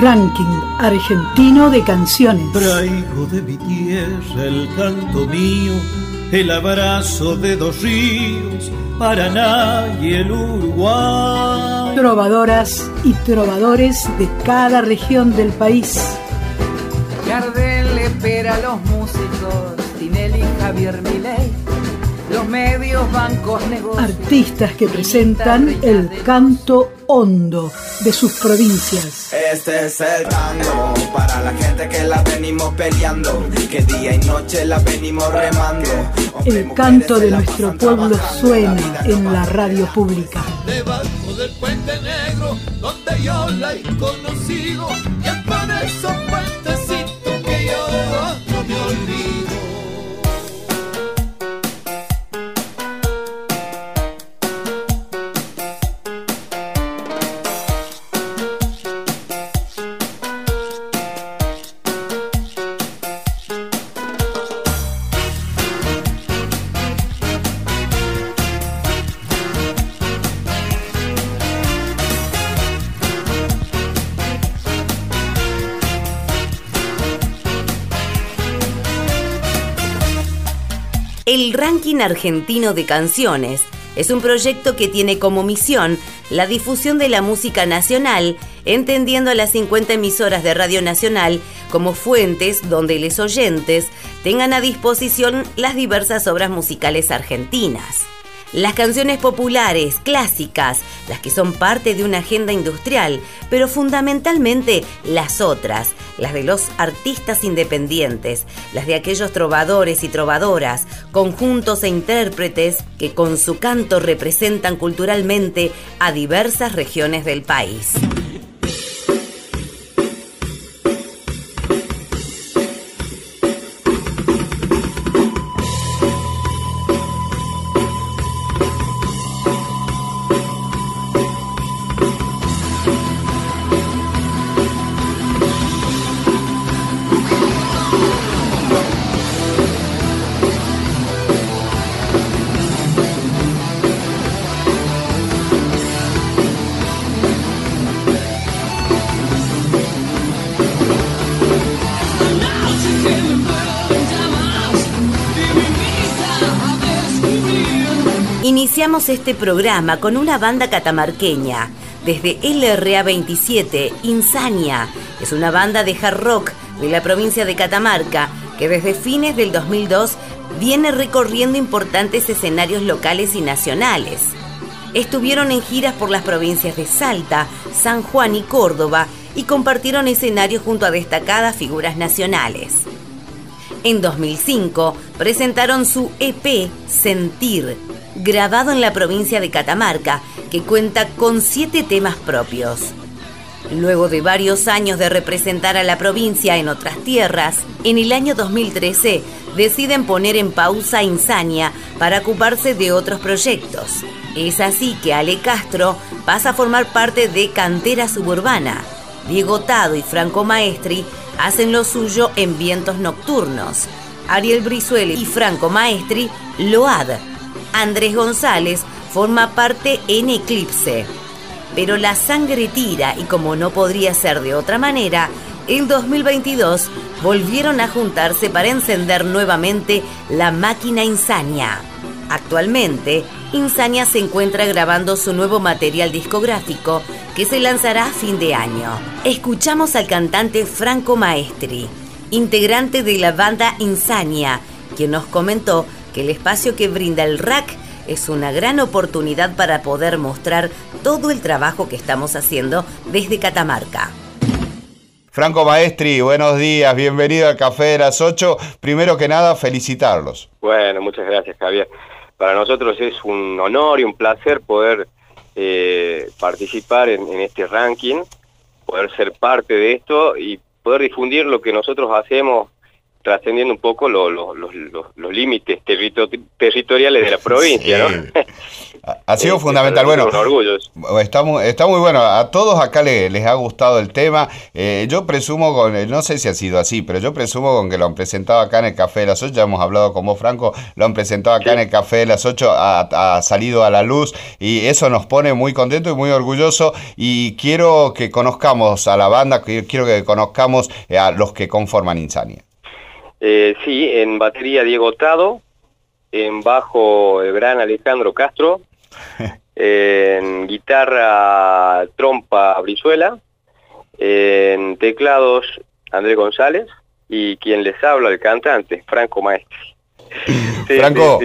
Ranking argentino de canciones. Traigo de mi tierra el canto mío, el abrazo de dos ríos, Paraná y el Uruguay. Trovadoras y trovadores de cada región del país. Gardel espera a los músicos, Tinelli, Javier Milei los medios, bancos, negocios. Artistas que presentan el canto hondo de sus provincias. Este es el tango para la gente que la venimos peleando, que día y noche la venimos remando. El canto de nuestro pueblo suena en la radio pública. Debajo del puente negro, donde yo la he conocido, Ranking Argentino de Canciones es un proyecto que tiene como misión la difusión de la música nacional, entendiendo a las 50 emisoras de Radio Nacional como fuentes donde los oyentes tengan a disposición las diversas obras musicales argentinas. Las canciones populares, clásicas, las que son parte de una agenda industrial, pero fundamentalmente las otras, las de los artistas independientes, las de aquellos trovadores y trovadoras, conjuntos e intérpretes que con su canto representan culturalmente a diversas regiones del país. Iniciamos este programa con una banda catamarqueña. Desde LRA 27, Insania, es una banda de hard rock de la provincia de Catamarca que desde fines del 2002 viene recorriendo importantes escenarios locales y nacionales. Estuvieron en giras por las provincias de Salta, San Juan y Córdoba y compartieron escenarios junto a destacadas figuras nacionales. En 2005 presentaron su EP Sentir, grabado en la provincia de Catamarca, que cuenta con siete temas propios. Luego de varios años de representar a la provincia en otras tierras, en el año 2013 deciden poner en pausa Insania para ocuparse de otros proyectos. Es así que Ale Castro pasa a formar parte de Cantera Suburbana. Diego Tado y Franco Maestri hacen lo suyo en Vientos Nocturnos. Ariel Brizuela y Franco Maestri, Load Andrés González forma parte en Eclipse. Pero la sangre tira y como no podría ser de otra manera, en 2022 volvieron a juntarse para encender nuevamente la máquina Insania. Actualmente, Insania se encuentra grabando su nuevo material discográfico que se lanzará a fin de año. Escuchamos al cantante Franco Maestri, integrante de la banda Insania, quien nos comentó que el espacio que brinda el RAC es una gran oportunidad para poder mostrar todo el trabajo que estamos haciendo desde Catamarca. Franco Maestri, buenos días, bienvenido al Café de las 8. Primero que nada, felicitarlos. Bueno, muchas gracias, Javier. Para nosotros es un honor y un placer poder eh, participar en, en este ranking, poder ser parte de esto y poder difundir lo que nosotros hacemos trascendiendo un poco los límites territoriales de la provincia, ¿no? Ha sido fundamental. Bueno, está muy, está muy bueno. A todos acá les, ha gustado el tema. Eh, yo presumo con, no sé si ha sido así, pero yo presumo con que lo han presentado acá en el Café de las 8. Ya hemos hablado con vos, Franco. Lo han presentado acá en el Café de las 8. Ha, salido a la luz y eso nos pone muy contento y muy orgulloso. Y quiero que conozcamos a la banda, quiero que conozcamos a los que conforman Insania. Eh, sí, en batería Diego Tado, en bajo el gran Alejandro Castro, en guitarra trompa Brizuela, en teclados Andrés González y quien les habla, el cantante, Franco Maestri. Franco,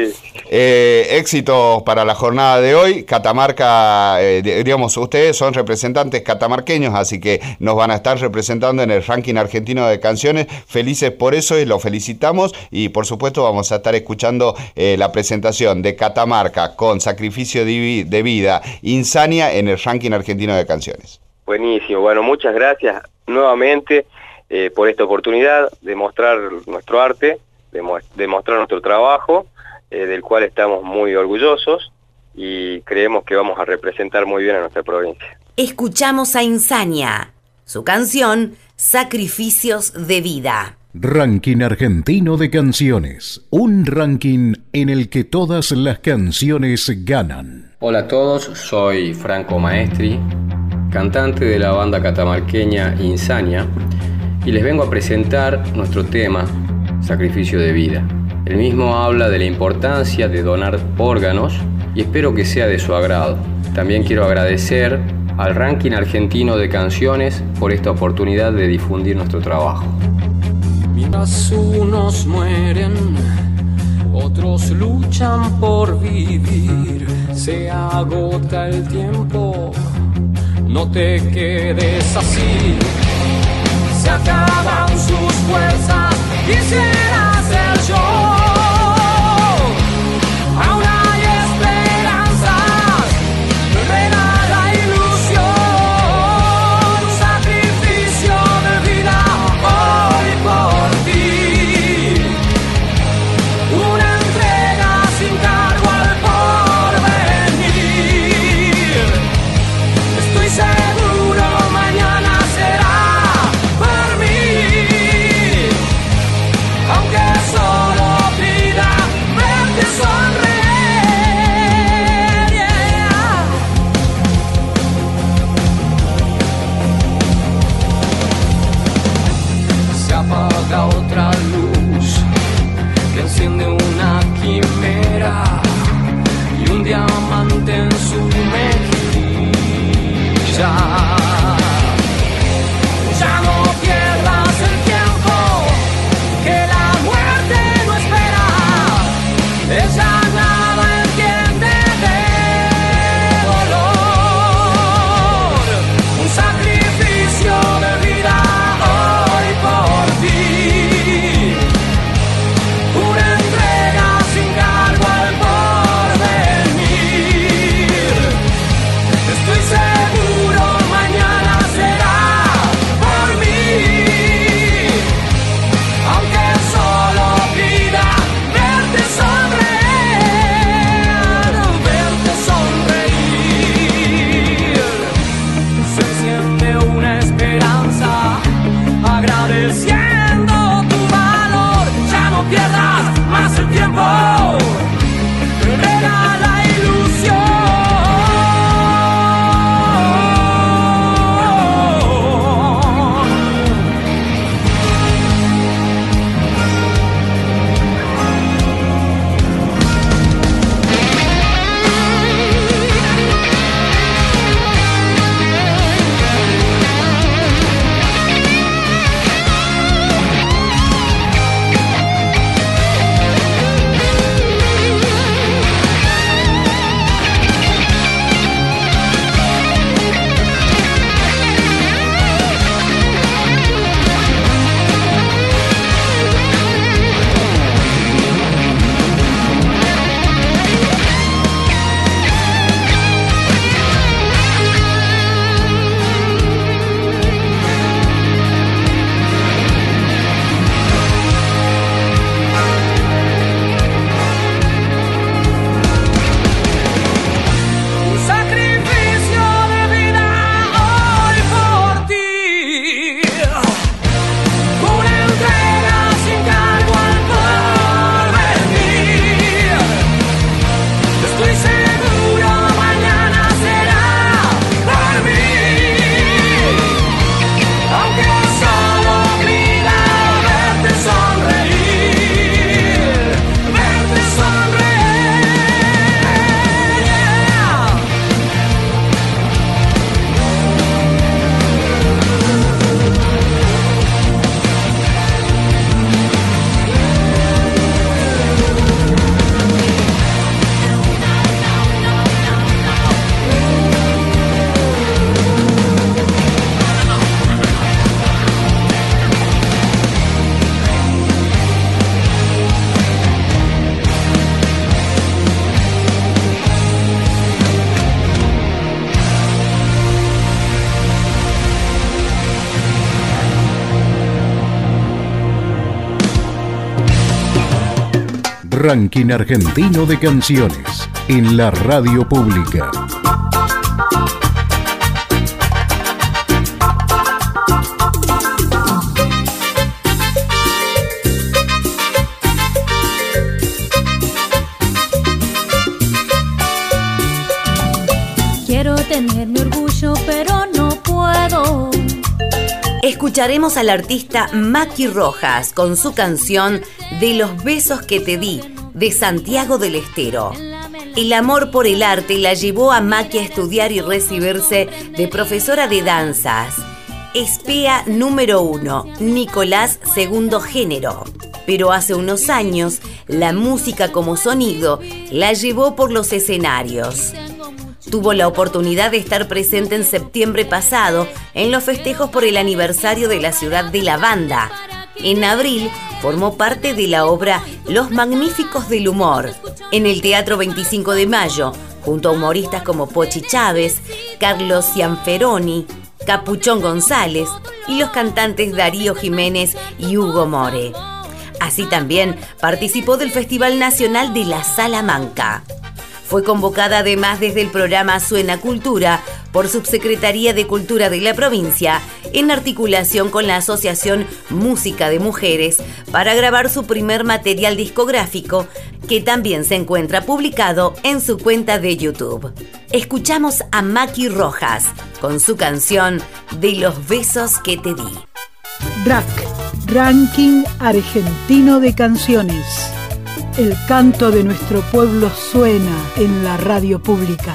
eh, éxito para la jornada de hoy. Catamarca, eh, digamos, ustedes son representantes catamarqueños, así que nos van a estar representando en el ranking argentino de canciones. Felices por eso y lo felicitamos. Y por supuesto, vamos a estar escuchando eh, la presentación de Catamarca con Sacrificio de Vida, Insania en el ranking argentino de canciones. Buenísimo. Bueno, muchas gracias nuevamente por esta oportunidad de mostrar nuestro arte demostrar nuestro trabajo, eh, del cual estamos muy orgullosos y creemos que vamos a representar muy bien a nuestra provincia. Escuchamos a Insania, su canción Sacrificios de Vida. Ranking Argentino de Canciones, un ranking en el que todas las canciones ganan. Hola a todos, soy Franco Maestri, cantante de la banda catamarqueña Insania, y les vengo a presentar nuestro tema sacrificio de vida. El mismo habla de la importancia de donar órganos y espero que sea de su agrado. También quiero agradecer al ranking argentino de canciones por esta oportunidad de difundir nuestro trabajo. Mientras unos mueren, otros luchan por vivir. Se agota el tiempo, no te quedes así. Se acaban sus fuerzas Quisiera ser yo. Ranking argentino de canciones en la radio pública. Quiero tener mi orgullo, pero no puedo. Escucharemos al artista Maki Rojas con su canción De los besos que te di, de Santiago del Estero. El amor por el arte la llevó a Maki a estudiar y recibirse de profesora de danzas. Espea número uno, Nicolás segundo género. Pero hace unos años, la música como sonido la llevó por los escenarios. Tuvo la oportunidad de estar presente en septiembre pasado en los festejos por el aniversario de la ciudad de la banda. En abril formó parte de la obra Los Magníficos del Humor en el Teatro 25 de Mayo, junto a humoristas como Pochi Chávez, Carlos Cianferoni, Capuchón González y los cantantes Darío Jiménez y Hugo More. Así también participó del Festival Nacional de la Salamanca. Fue convocada además desde el programa Suena Cultura por Subsecretaría de Cultura de la provincia en articulación con la Asociación Música de Mujeres para grabar su primer material discográfico que también se encuentra publicado en su cuenta de YouTube. Escuchamos a Maki Rojas con su canción De los besos que te di. DRAC, Ranking Argentino de Canciones. El canto de nuestro pueblo suena en la radio pública.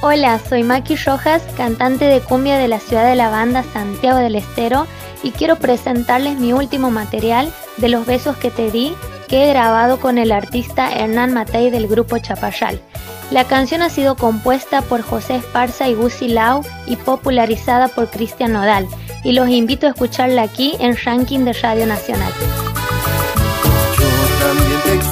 Hola, soy Maki Rojas, cantante de cumbia de la ciudad de la banda Santiago del Estero y quiero presentarles mi último material de los besos que te di que he grabado con el artista Hernán Matei del grupo Chapayal. La canción ha sido compuesta por José Esparza y Gusi Lau y popularizada por Cristian Nodal y los invito a escucharla aquí en Ranking de Radio Nacional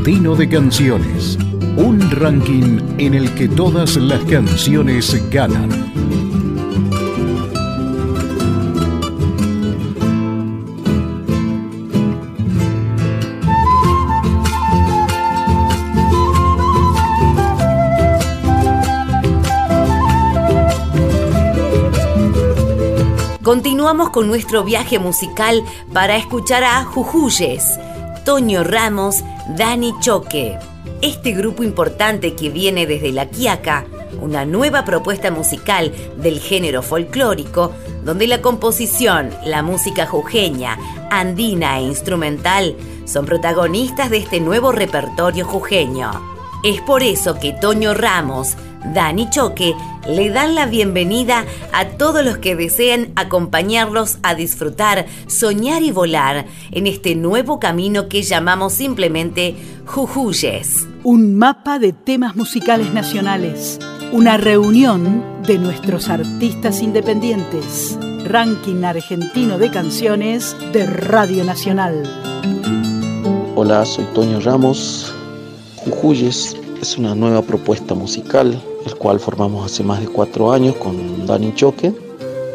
Argentino de Canciones, un ranking en el que todas las canciones ganan. Continuamos con nuestro viaje musical para escuchar a Jujuyes Toño Ramos, Dani Choque. Este grupo importante que viene desde La Quiaca, una nueva propuesta musical del género folclórico, donde la composición, la música jujeña, andina e instrumental son protagonistas de este nuevo repertorio jujeño. Es por eso que Toño Ramos, Dani Choque le dan la bienvenida a todos los que deseen acompañarlos a disfrutar, soñar y volar en este nuevo camino que llamamos simplemente Jujuyes. Un mapa de temas musicales nacionales, una reunión de nuestros artistas independientes, ranking argentino de canciones de Radio Nacional. Hola, soy Toño Ramos. Jujuyes es una nueva propuesta musical el cual formamos hace más de cuatro años con Dani Choque.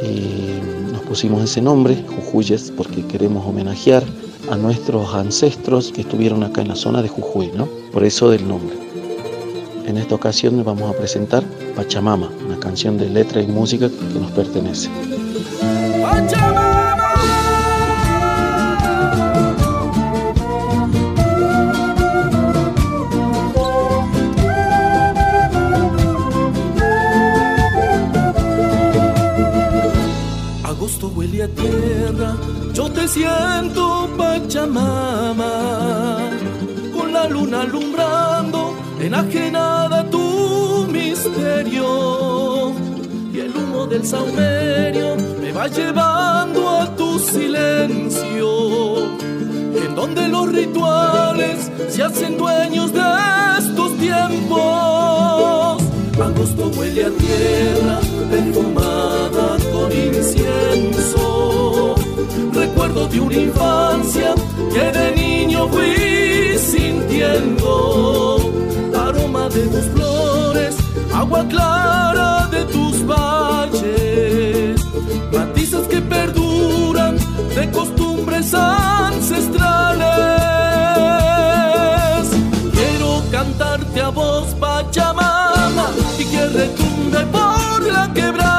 Y nos pusimos ese nombre, Jujuyes, porque queremos homenajear a nuestros ancestros que estuvieron acá en la zona de Jujuy, ¿no? Por eso del nombre. En esta ocasión vamos a presentar Pachamama, una canción de letra y música que nos pertenece. Tierra, yo te siento Pachamama, con la luna alumbrando, enajenada tu misterio, y el humo del saumerio me va llevando a tu silencio, en donde los rituales se hacen dueños de estos tiempos. Agosto huele a tierra perfumada incienso. Recuerdo de una infancia que de niño fui sintiendo. Aroma de tus flores, agua clara de tus valles. Matizas que perduran de costumbres ancestrales. Quiero cantarte a voz Pachamama y que retumbe por la quebrada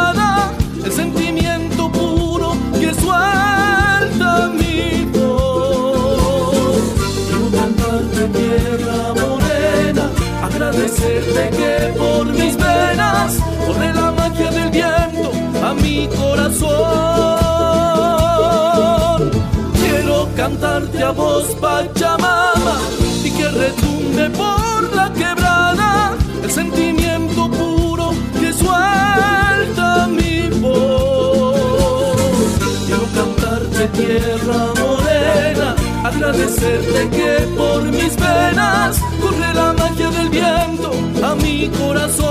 agradecerte que por mis venas corre la magia del viento a mi corazón. Quiero cantarte a voz Pachamama y que retumbe por la quebrada el sentimiento puro que suelta mi voz. Quiero cantarte tierra morena, agradecerte que por mis venas corre la magia del a mi corazón.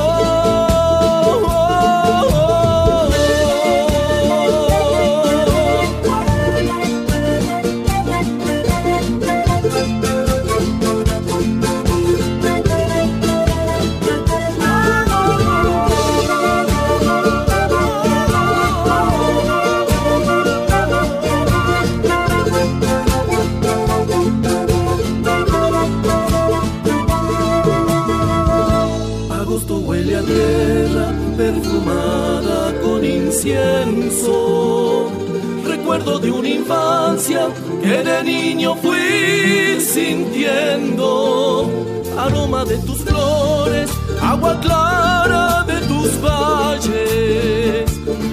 De una infancia que de niño fui sintiendo. Aroma de tus flores, agua clara de tus valles.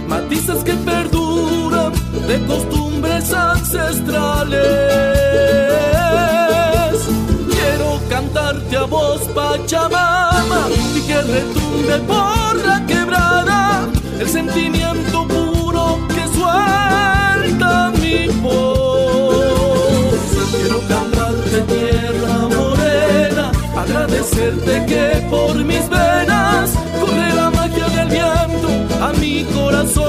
Matizas que perduran de costumbres ancestrales. Quiero cantarte a voz Pachamama y que retumbe por la quebrada el sentimiento agradecerte que por mis venas corre la magia del viento a mi corazón.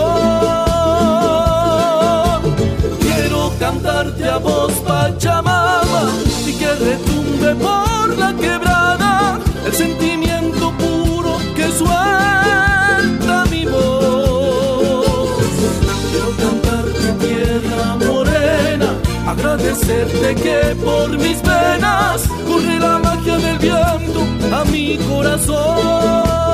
Quiero cantarte a voz Pachamama y que retumbe por la quebrada el sentimiento puro que suelta mi voz. Quiero agradecerte que por mis venas corre la magia del viento a mi corazón.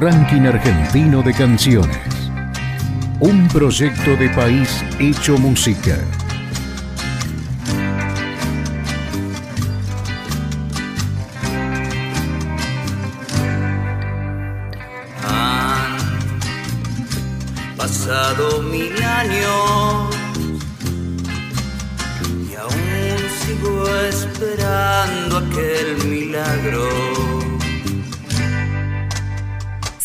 Ranking Argentino de Canciones. Un proyecto de país hecho música.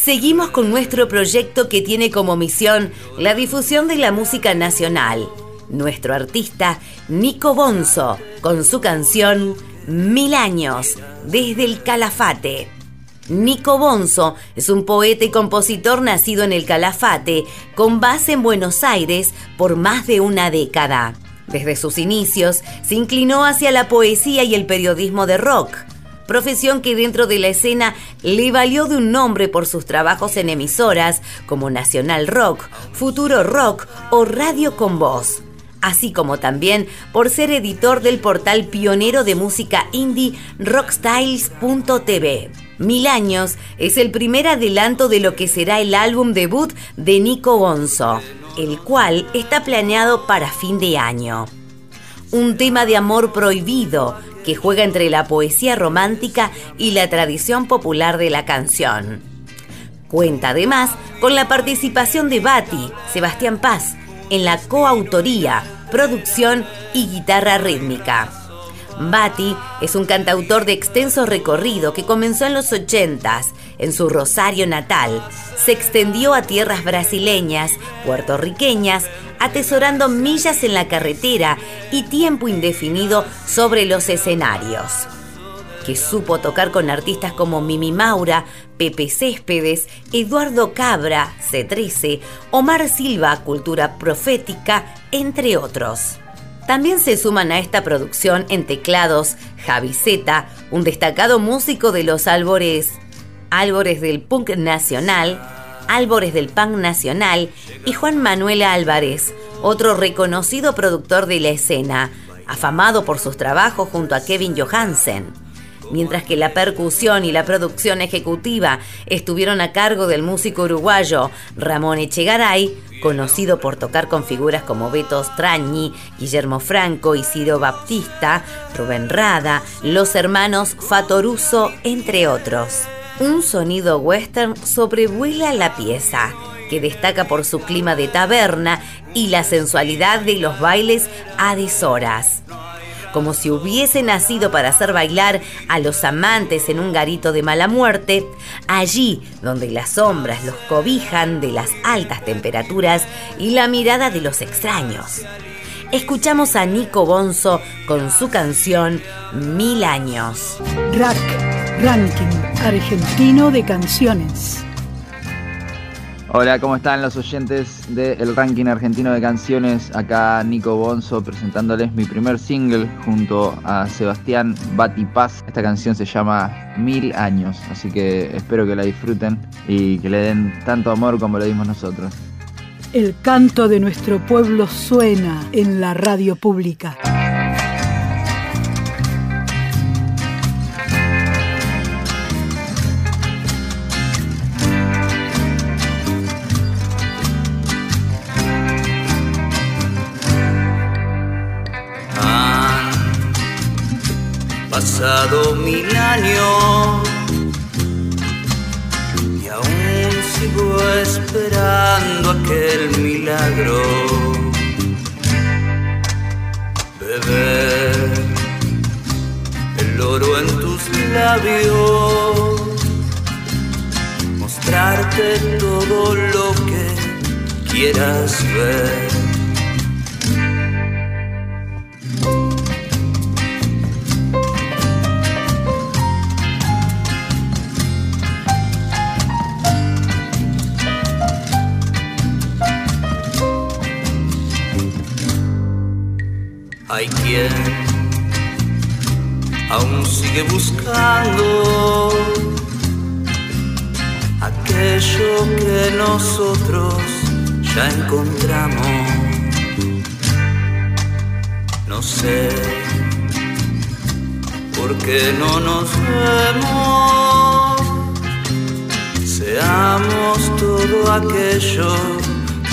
Seguimos con nuestro proyecto que tiene como misión la difusión de la música nacional. Nuestro artista Nico Bonzo con su canción Mil años desde el Calafate. Nico Bonzo es un poeta y compositor nacido en el Calafate, con base en Buenos Aires por más de una década. Desde sus inicios se inclinó hacia la poesía y el periodismo de rock, profesión que dentro de la escena le valió de un nombre por sus trabajos en emisoras como Nacional Rock, Futuro Rock o Radio con Voz, así como también por ser editor del portal pionero de música indie rockstyles.tv. Mil años es el primer adelanto de lo que será el álbum debut de Nico Bonzo, el cual está planeado para fin de año. Un tema de amor prohibido que juega entre la poesía romántica y la tradición popular de la canción. Cuenta además con la participación de Bati, Sebastián Paz, en la coautoría, producción y guitarra rítmica. Bati es un cantautor de extenso recorrido que comenzó en los 80s en su Rosario natal, se extendió a tierras brasileñas, puertorriqueñas, atesorando millas en la carretera y tiempo indefinido sobre los escenarios. Que supo tocar con artistas como Mimi Maura, Pepe Céspedes, Eduardo Cabra, C13, Omar Silva, Cultura Profética, entre otros. También se suman a esta producción en teclados Javi Zeta, un destacado músico de los albores, albores del punk nacional, albores del punk nacional y Juan Manuel Álvarez, otro reconocido productor de la escena, afamado por sus trabajos junto a Kevin Johansen mientras que la percusión y la producción ejecutiva estuvieron a cargo del músico uruguayo Ramón Echegaray, conocido por tocar con figuras como Beto Strañi, Guillermo Franco, Isidro Baptista, Rubén Rada, los hermanos Fatoruso, entre otros. Un sonido western sobrevuela la pieza, que destaca por su clima de taberna y la sensualidad de los bailes a deshoras como si hubiese nacido para hacer bailar a los amantes en un garito de mala muerte, allí donde las sombras los cobijan de las altas temperaturas y la mirada de los extraños. Escuchamos a Nico Bonzo con su canción Mil años. Rack, Ranking Argentino de Canciones. Hola, ¿cómo están los oyentes del ranking argentino de canciones? Acá Nico Bonzo presentándoles mi primer single junto a Sebastián Batipaz. Esta canción se llama Mil Años, así que espero que la disfruten y que le den tanto amor como le dimos nosotros. El canto de nuestro pueblo suena en la radio pública. Pasado mil años y aún sigo esperando aquel milagro. Beber el oro en tus labios, mostrarte todo lo que quieras ver. Aún sigue buscando aquello que nosotros ya encontramos. No sé por qué no nos vemos. seamos todo aquello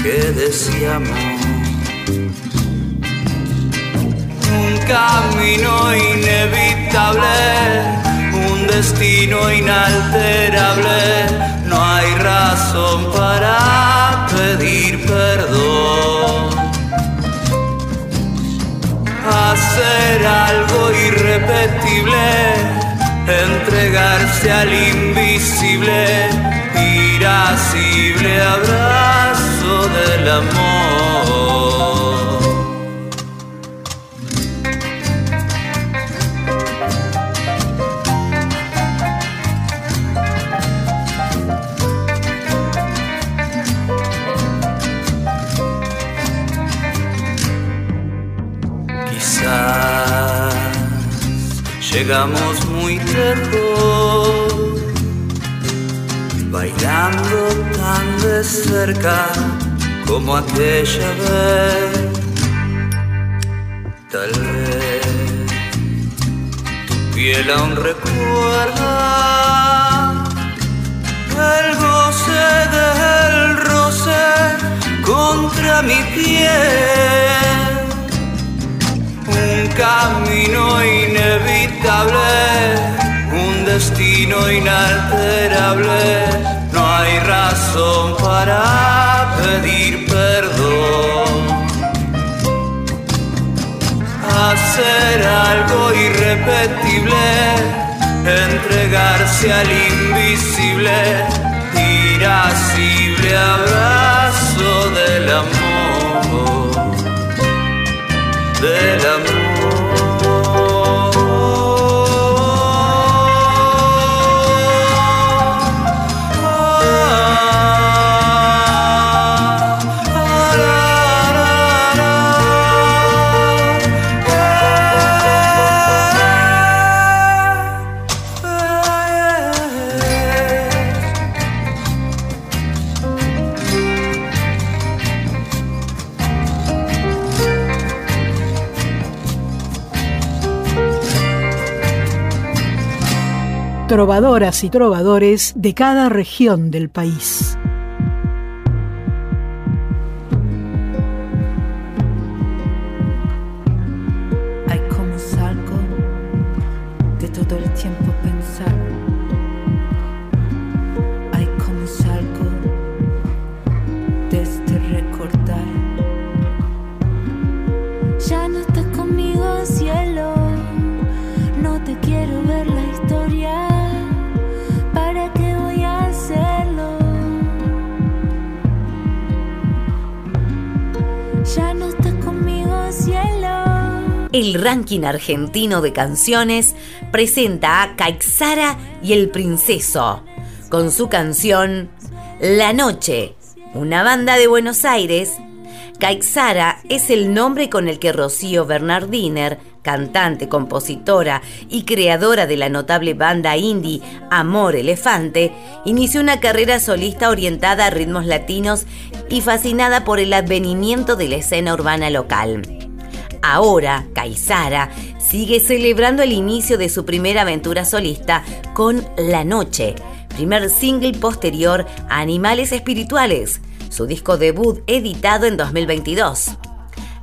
que deseamos. Camino inevitable, un destino inalterable, no hay razón para pedir perdón. Hacer algo irrepetible, entregarse al invisible, irascible abrazo del amor. Llegamos muy lejos, bailando tan de cerca como aquella vez. Tal vez tu piel aún recuerda el goce del roce contra mi piel camino inevitable, un destino inalterable. No hay razón para pedir perdón. Hacer algo irrepetible, entregarse al invisible, irascible abrazo del amor del trovadoras y trovadores de cada región del país. Ranking argentino de canciones presenta a Caixara y el Princeso con su canción La Noche, una banda de Buenos Aires. Caixara es el nombre con el que Rocío Bernardiner, cantante, compositora y creadora de la notable banda indie Amor Elefante, inició una carrera solista orientada a ritmos latinos y fascinada por el advenimiento de la escena urbana local. Ahora, Caizara sigue celebrando el inicio de su primera aventura solista con La Noche, primer single posterior a Animales Espirituales, su disco debut editado en 2022.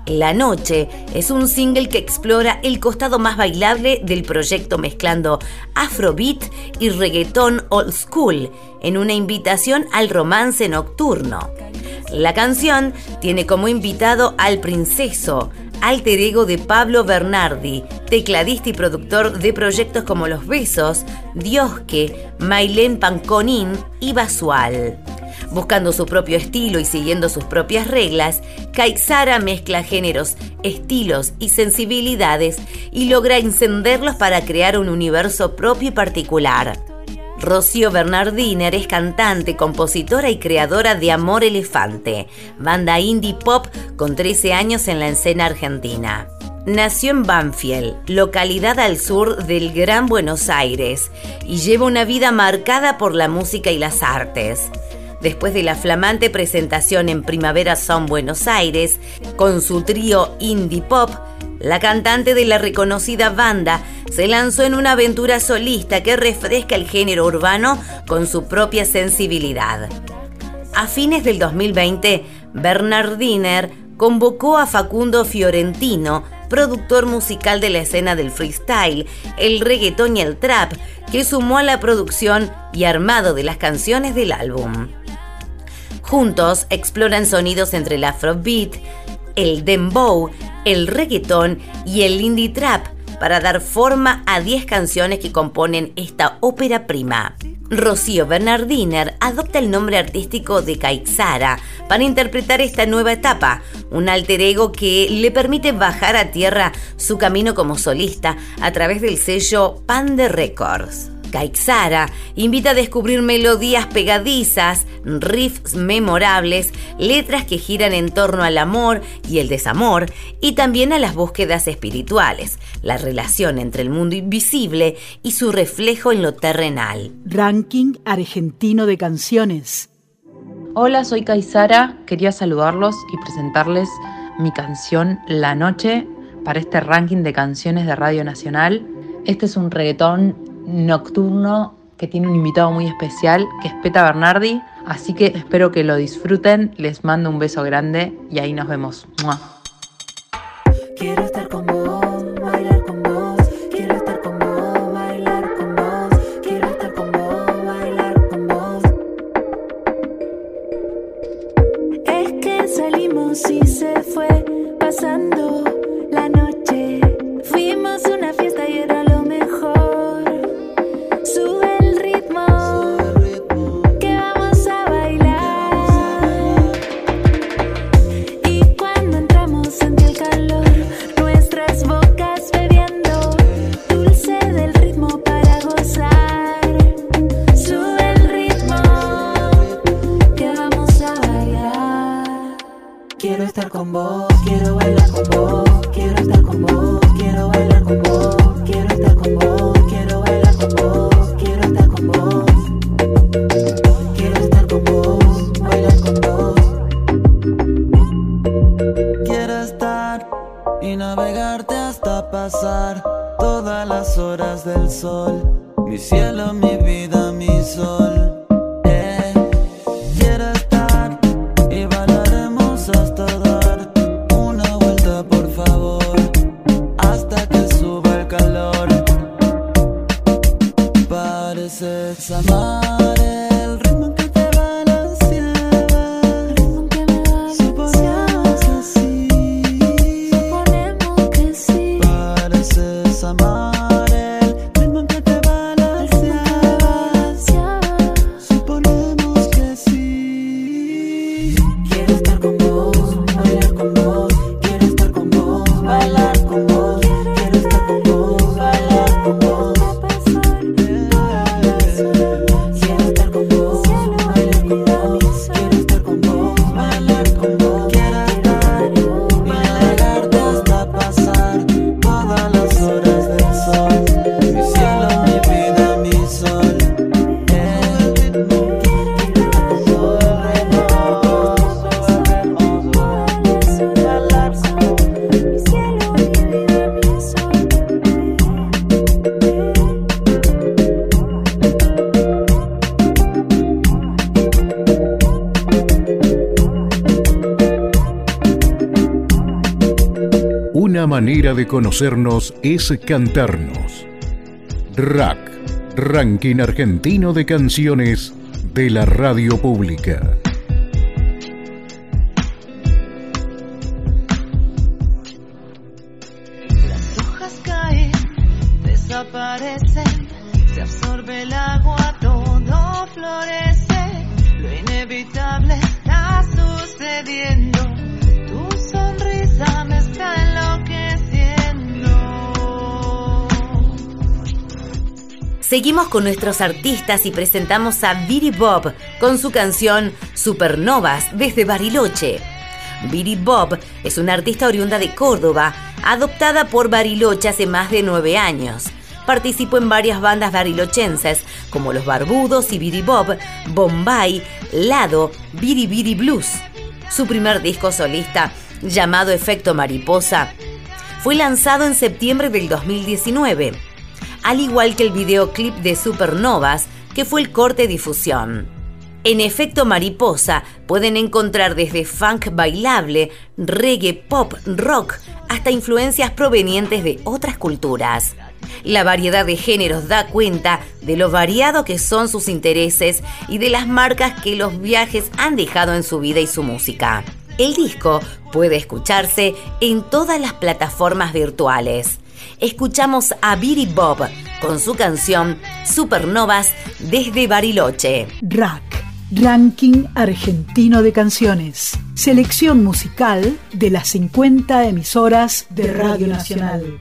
La Noche es un single que explora el costado más bailable del proyecto mezclando afrobeat y reggaetón old school en una invitación al romance nocturno. La canción tiene como invitado al Princeso, alter ego de Pablo Bernardi, tecladista y productor de proyectos como Los Besos, Diosque, Mailén Panconín y Basual. Buscando su propio estilo y siguiendo sus propias reglas, Caixara mezcla géneros, estilos y sensibilidades y logra encenderlos para crear un universo propio y particular. Rocío Bernardiner es cantante, compositora y creadora de Amor Elefante, banda indie pop con 13 años en la escena argentina. Nació en Banfield, localidad al sur del Gran Buenos Aires, y lleva una vida marcada por la música y las artes. Después de la flamante presentación en Primavera Son Buenos Aires, con su trío indie pop, La cantante de la reconocida banda se lanzó en una aventura solista que refresca el género urbano con su propia sensibilidad. A fines del 2020, Bernardiner convocó a Facundo Fiorentino, productor musical de la escena del freestyle, el reggaetón y el trap, que sumó a la producción y armado de las canciones del álbum. Juntos exploran sonidos entre el afrobeat, el dembow, el reggaetón y el indie trap para dar forma a 10 canciones que componen esta ópera prima. Rocío Bernardiner adopta el nombre artístico de Kaixara para interpretar esta nueva etapa, un alter ego que le permite bajar a tierra su camino como solista a través del sello Pande Records. Kaixara invita a descubrir melodías pegadizas, riffs memorables, letras que giran en torno al amor y el desamor y también a las búsquedas espirituales, la relación entre el mundo invisible y su reflejo en lo terrenal. Ranking argentino de canciones. Hola, soy Kaisara. Quería saludarlos y presentarles mi canción La Noche para este ranking de canciones de Radio Nacional. Este es un reggaetón nocturno que tiene un invitado muy especial que es Peta Bernardi. Así que espero que lo disfruten. Les mando un beso grande y ahí nos vemos. Quiero estar con manera de conocernos es cantarnos. Rack, Ranking Argentino de Canciones de la Radio Pública. Seguimos con nuestros artistas y presentamos a Biri Bob con su canción Supernovas desde Bariloche. Biri Bob es una artista oriunda de Córdoba, adoptada por Bariloche hace más de nueve años. Participó en varias bandas barilochenses como Los Barbudos y Biri Bob, Bombay, Lado, Biri Biri Blues. Su primer disco solista, llamado Efecto Mariposa, fue lanzado en septiembre del 2019, al igual que el videoclip de Supernovas, que fue el corte difusión. En efecto mariposa pueden encontrar desde funk bailable, reggae, pop, rock, hasta influencias provenientes de otras culturas. La variedad de géneros da cuenta de lo variado que son sus intereses y de las marcas que los viajes han dejado en su vida y su música. El disco puede escucharse en todas las plataformas virtuales. Escuchamos a Biri Bob con su canción Supernovas desde Bariloche. Rack, Ranking Argentino de Canciones. Selección musical de las 50 emisoras de Radio Nacional.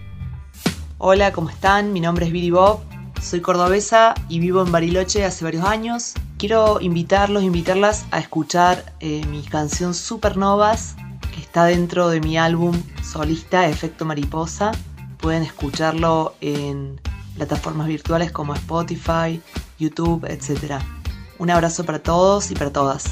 Hola, ¿cómo están? Mi nombre es Viri Bob, soy cordobesa y vivo en Bariloche hace varios años. Quiero invitarlos, invitarlas a escuchar eh, mi canción Supernovas, que está dentro de mi álbum solista Efecto Mariposa. Pueden escucharlo en plataformas virtuales como Spotify, YouTube, etc. Un abrazo para todos y para todas.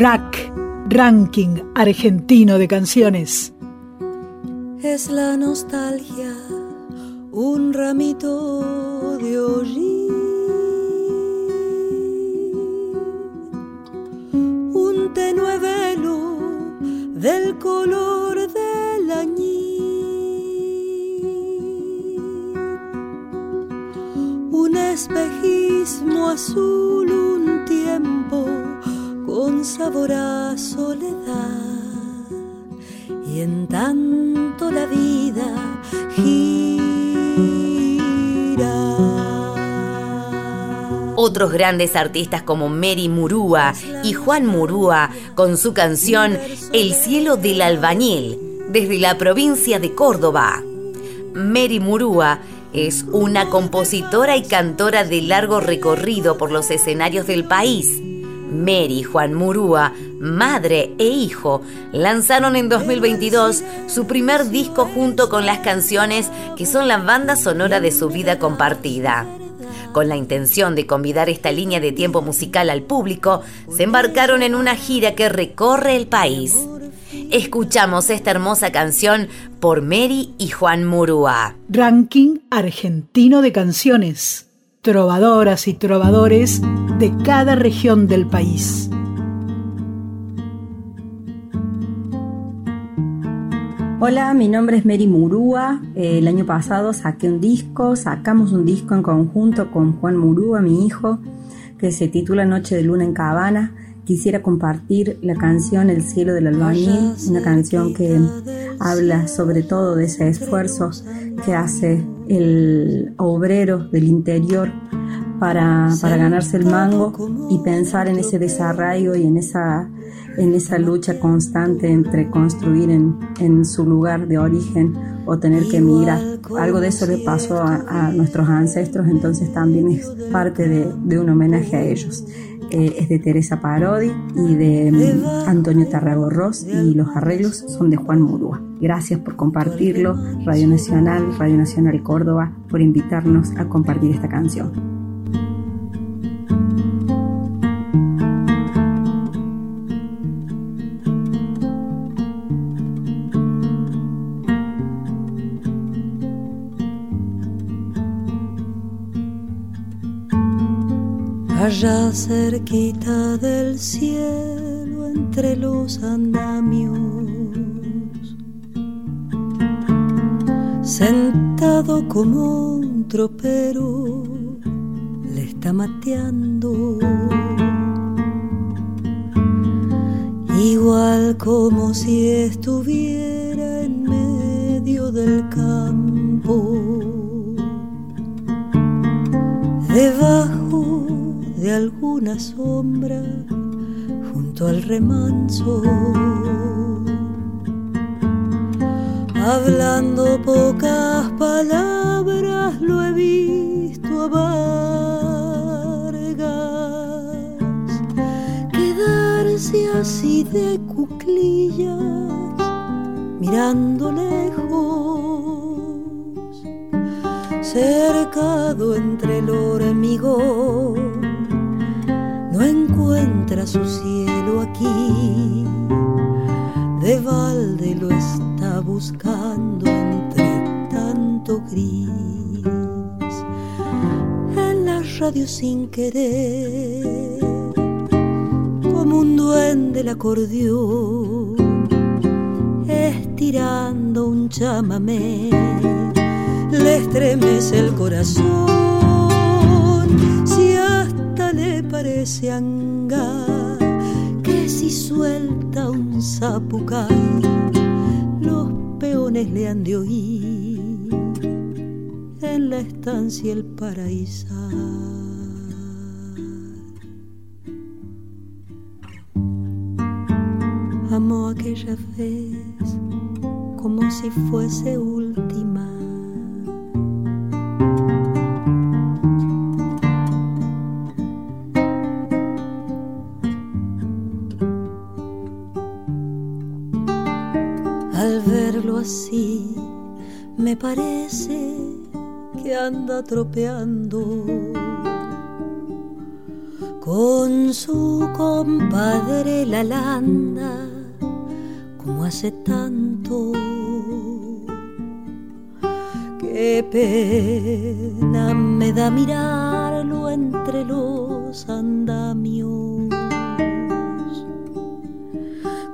Rack, Ranking Argentino de Canciones. Es la nostalgia, un ramito de hollín, un tenue velo del color del añil, un espejismo azul, un tiempo con sabor a soledad y en tanto la vida gira. Otros grandes artistas como Mary Murúa y Juan Murúa con su canción El cielo del albañil, desde la provincia de Córdoba. Mary Murúa es una compositora y cantora de largo recorrido por los escenarios del país. Mary Juan Murúa, madre e hijo, lanzaron en 2022 su primer disco junto con las canciones que son la banda sonora de su vida compartida. Con la intención de convidar esta línea de tiempo musical al público, se embarcaron en una gira que recorre el país. Escuchamos esta hermosa canción por Mary y Juan Murúa. Ranking argentino de canciones. Trovadoras y trovadores de cada región del país. Hola, mi nombre es Mary Murúa. Eh, El año pasado saqué un disco, sacamos un disco en conjunto con Juan Murúa, mi hijo, que se titula Noche de Luna en Cabana. Quisiera compartir la canción El cielo del albañil, una canción que habla sobre todo de ese esfuerzo que hace el obrero del interior para, para ganarse el mango y pensar en ese desarraigo y en esa, en esa lucha constante entre construir en, en su lugar de origen o tener que emigrar. Algo de eso le pasó a, nuestros ancestros, entonces también es parte de un homenaje a ellos. Eh, es de Teresa Parodi y de mm, Antonio Tarragorros y los arreglos son de Juan Murúa. Gracias por compartirlo, Radio Nacional, Radio Nacional Córdoba, por invitarnos a compartir esta canción. Allá cerquita del cielo entre los andamios, sentado como un tropero, le está mateando. Igual como si estuviera en medio del campo, debajo alguna sombra junto al remanso. Hablando pocas palabras lo he visto a Vargas quedarse así de cuclillas mirando lejos cercado entre el hormigón encuentra su cielo aquí, de balde lo está buscando entre tanto gris. En la radio sin querer, como un duende el acordeón, estirando un chamamé, le estremece el corazón. Parece anga que si suelta un zapucay, los peones le han de oír en la estancia el paraíso. Amo aquella vez como si fuese última. Parece que anda tropeando con su compadre la landa, como hace tanto. Qué pena me da mirarlo entre los andamios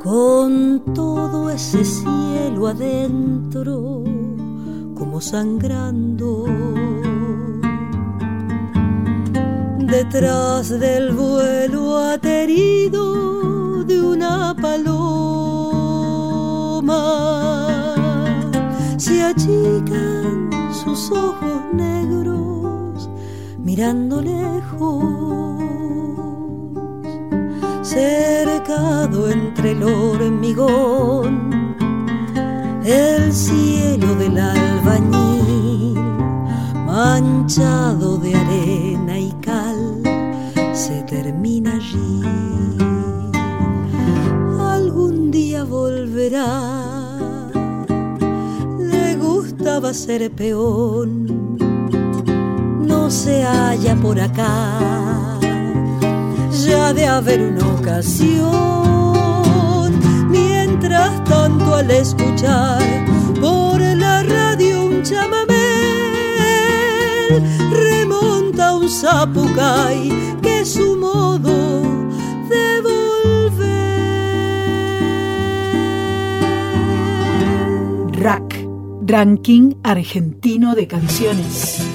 con todo ese cielo adentro sangrando. Detrás del vuelo aterido de una paloma se achican sus ojos negros mirando lejos cercado entre el hormigón, el cielo del albañil, manchado de arena y cal, se termina allí. Algún día volverá, le gustaba ser peón, no se halla por acá. Ya de haber una ocasión, al escuchar por la radio un chamamé, remonta un zapucay que es su modo de volver. Rack, Ranking Argentino de Canciones.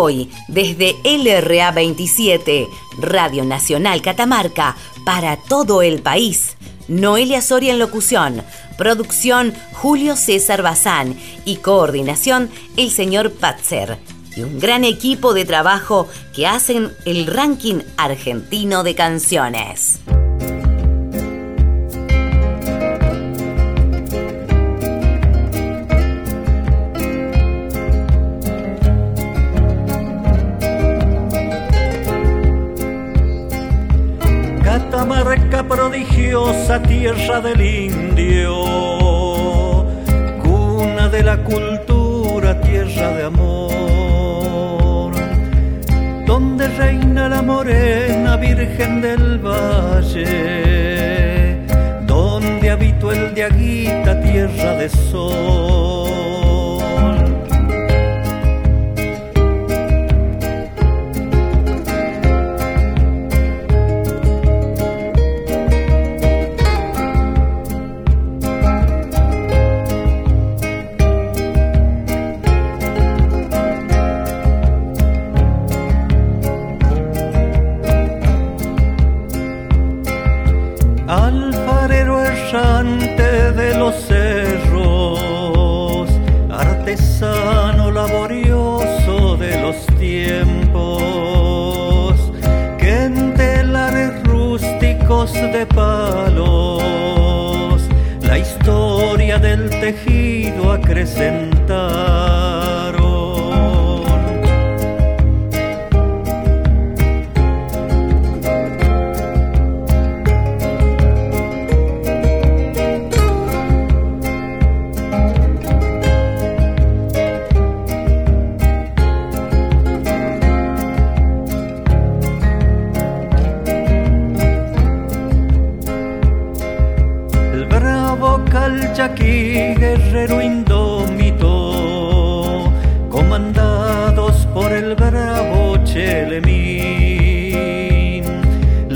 Hoy, desde LRA 27, Radio Nacional Catamarca, para todo el país. Noelia Soria en locución, producción Julio César Bazán y coordinación el señor Patzer. Y un gran equipo de trabajo que hacen el ranking argentino de canciones. Prodigiosa, tierra del indio, cuna de la cultura, tierra de amor, donde reina la morena virgen del valle, donde habitó el diaguita, tierra de sol.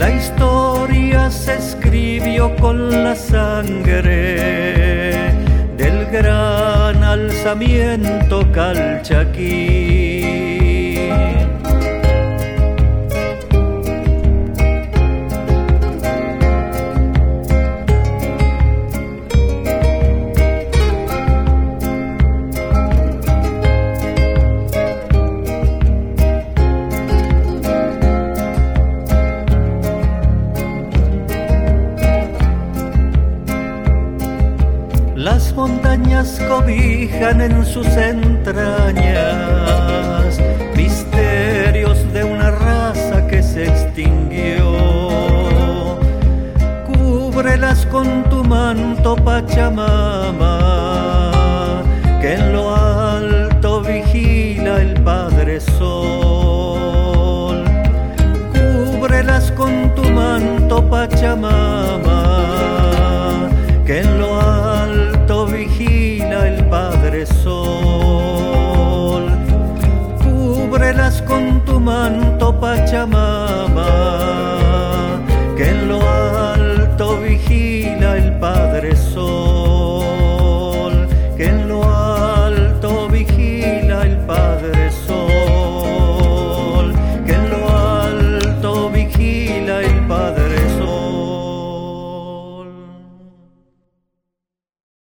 La historia se escribió con la sangre del gran alzamiento Calchaquí. en sus entrañas misterios de una raza que se extinguió. Cúbrelas con tu manto, Pachamama, que en lo alto vigila el Padre Sol. Cúbrelas con tu manto, Pachamama